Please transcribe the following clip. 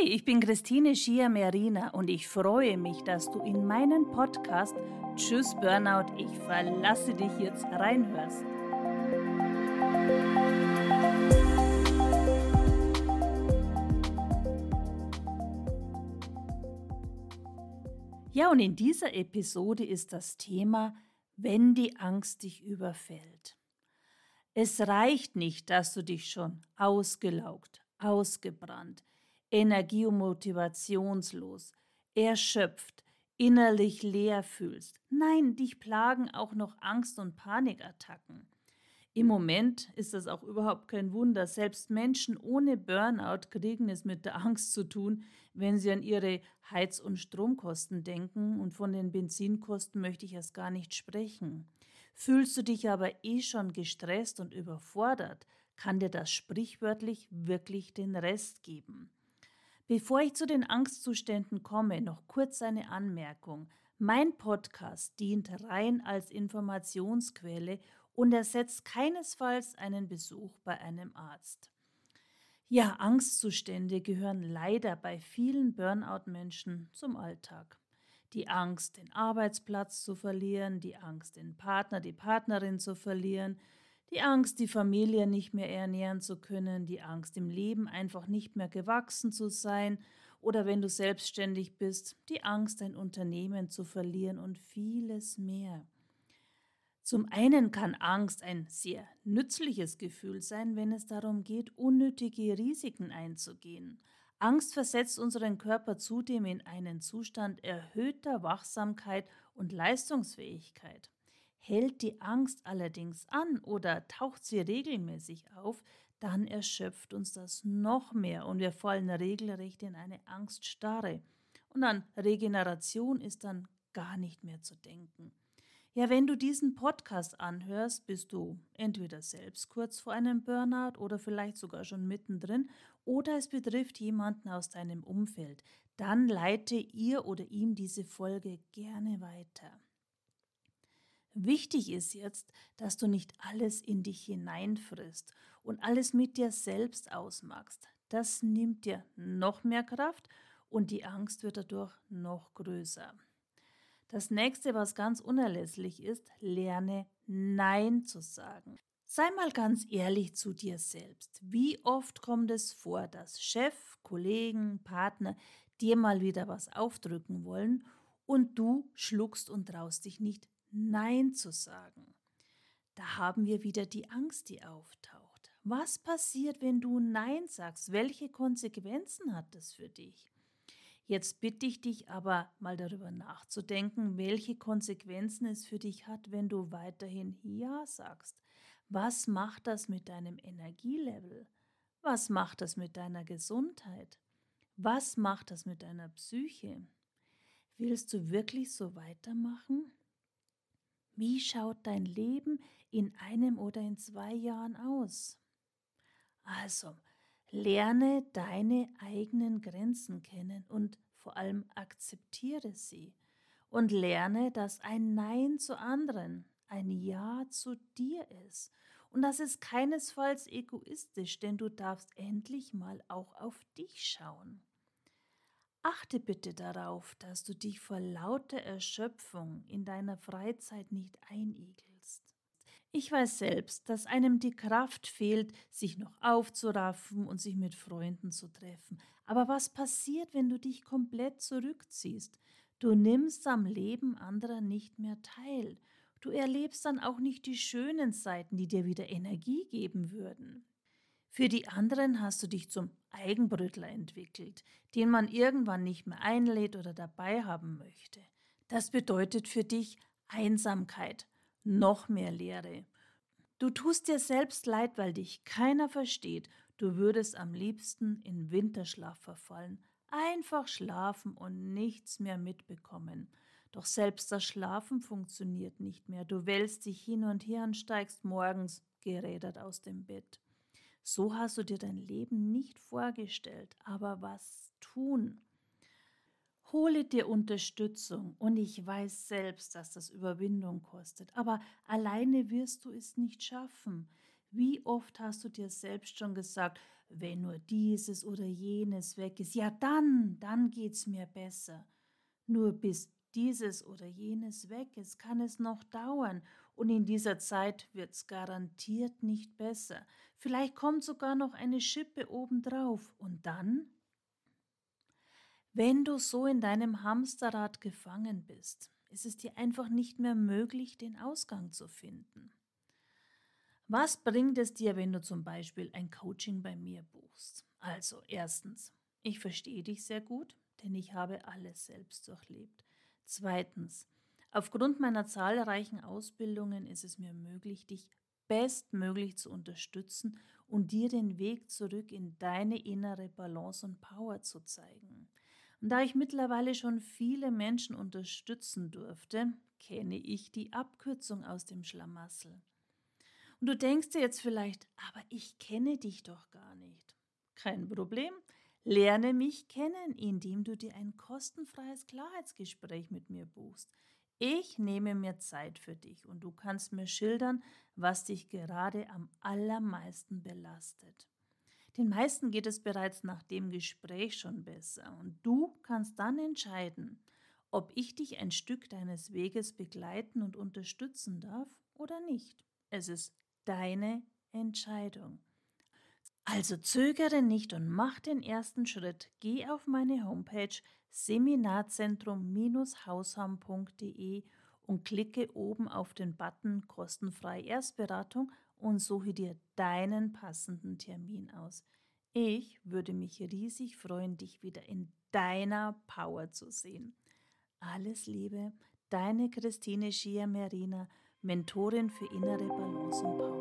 Hi, ich bin Christine Schier-Merina und ich freue mich, dass du in meinen Podcast Tschüss Burnout, ich verlasse dich jetzt reinhörst. Ja, und in dieser Episode ist das Thema, wenn die Angst dich überfällt. Es reicht nicht, dass du dich schon ausgelaugt, ausgebrannt, energie- und motivationslos, erschöpft, innerlich leer fühlst. Nein, dich plagen auch noch Angst- und Panikattacken. Im Moment ist das auch überhaupt kein Wunder. Selbst Menschen ohne Burnout kriegen es mit der Angst zu tun, wenn sie an ihre Heiz- und Stromkosten denken. Und von den Benzinkosten möchte ich erst gar nicht sprechen. Fühlst du dich aber eh schon gestresst und überfordert, kann dir das sprichwörtlich wirklich den Rest geben. Bevor ich zu den Angstzuständen komme, noch kurz eine Anmerkung. Mein Podcast dient rein als Informationsquelle und ersetzt keinesfalls einen Besuch bei einem Arzt. Ja, Angstzustände gehören leider bei vielen Burnout-Menschen zum Alltag. Die Angst, den Arbeitsplatz zu verlieren, die Angst, den Partner, die Partnerin zu verlieren, die Angst, die Familie nicht mehr ernähren zu können, die Angst, im Leben einfach nicht mehr gewachsen zu sein oder wenn du selbstständig bist, die Angst, dein Unternehmen zu verlieren und vieles mehr. Zum einen kann Angst ein sehr nützliches Gefühl sein, wenn es darum geht, unnötige Risiken einzugehen. Angst versetzt unseren Körper zudem in einen Zustand erhöhter Wachsamkeit und Leistungsfähigkeit. Hält die Angst allerdings an oder taucht sie regelmäßig auf, dann erschöpft uns das noch mehr und wir fallen regelrecht in eine Angststarre. Und an Regeneration ist dann gar nicht mehr zu denken. Ja, wenn du diesen Podcast anhörst, bist du entweder selbst kurz vor einem Burnout oder vielleicht sogar schon mittendrin oder es betrifft jemanden aus deinem Umfeld. Dann leite ihr oder ihm diese Folge gerne weiter. Wichtig ist jetzt, dass du nicht alles in dich hineinfrisst und alles mit dir selbst ausmachst. Das nimmt dir noch mehr Kraft und die Angst wird dadurch noch größer. Das nächste, was ganz unerlässlich ist, lerne Nein zu sagen. Sei mal ganz ehrlich zu dir selbst. Wie oft kommt es vor, dass Chef, Kollegen, Partner dir mal wieder was aufdrücken wollen und du schluckst und traust dich nicht Nein zu sagen. Da haben wir wieder die Angst, die auftaucht. Was passiert, wenn du Nein sagst? Welche Konsequenzen hat das für dich? Jetzt bitte ich dich aber mal darüber nachzudenken, welche Konsequenzen es für dich hat, wenn du weiterhin Ja sagst. Was macht das mit deinem Energielevel? Was macht das mit deiner Gesundheit? Was macht das mit deiner Psyche? Willst du wirklich so weitermachen? Wie schaut dein Leben in einem oder in zwei Jahren aus? Also, lerne deine eigenen Grenzen kennen und vor allem akzeptiere sie und lerne, dass ein Nein zu anderen ein Ja zu dir ist. Und das ist keinesfalls egoistisch, denn du darfst endlich mal auch auf dich schauen. Achte bitte darauf, dass du dich vor lauter Erschöpfung in deiner Freizeit nicht einigelst. Ich weiß selbst, dass einem die Kraft fehlt, sich noch aufzuraffen und sich mit Freunden zu treffen. Aber was passiert, wenn du dich komplett zurückziehst? Du nimmst am Leben anderer nicht mehr teil. Du erlebst dann auch nicht die schönen Seiten, die dir wieder Energie geben würden. Für die anderen hast du dich zum Eigenbrötler entwickelt, den man irgendwann nicht mehr einlädt oder dabei haben möchte. Das bedeutet für dich Einsamkeit, noch mehr Leere. Du tust dir selbst leid, weil dich keiner versteht. Du würdest am liebsten in Winterschlaf verfallen, einfach schlafen und nichts mehr mitbekommen. Doch selbst das Schlafen funktioniert nicht mehr. Du wälzt dich hin und her und steigst morgens gerädert aus dem Bett. So hast du dir dein Leben nicht vorgestellt, aber was tun? Hole dir Unterstützung und ich weiß selbst, dass das Überwindung kostet, aber alleine wirst du es nicht schaffen. Wie oft hast du dir selbst schon gesagt, wenn nur dieses oder jenes weg ist, ja dann, dann geht's mir besser. Nur bis dieses oder jenes weg ist, kann es noch dauern und in dieser Zeit wird's garantiert nicht besser. Vielleicht kommt sogar noch eine Schippe obendrauf und dann? Wenn du so in deinem Hamsterrad gefangen bist, ist es dir einfach nicht mehr möglich, den Ausgang zu finden. Was bringt es dir, wenn du zum Beispiel ein Coaching bei mir buchst? Also erstens, ich verstehe dich sehr gut, denn ich habe alles selbst durchlebt. Zweitens, aufgrund meiner zahlreichen Ausbildungen ist es mir möglich, dich bestmöglich zu unterstützen und dir den Weg zurück in deine innere Balance und Power zu zeigen. Und da ich mittlerweile schon viele Menschen unterstützen durfte, kenne ich die Abkürzung aus dem Schlamassel. Und du denkst dir jetzt vielleicht, aber ich kenne dich doch gar nicht. Kein Problem. Lerne mich kennen, indem du dir ein kostenfreies Klarheitsgespräch mit mir buchst. Ich nehme mir Zeit für dich und du kannst mir schildern, was dich gerade am allermeisten belastet. Den meisten geht es bereits nach dem Gespräch schon besser und du kannst dann entscheiden, ob ich dich ein Stück deines Weges begleiten und unterstützen darf oder nicht. Es ist deine Entscheidung. Also zögere nicht und mach den ersten Schritt. Geh auf meine Homepage seminarzentrum-hausham.de und klicke oben auf den Button kostenfrei Erstberatung und suche dir deinen passenden Termin aus. Ich würde mich riesig freuen, dich wieder in deiner Power zu sehen. Alles Liebe, deine Christine Schia-Merina, Mentorin für innere Balance und Power.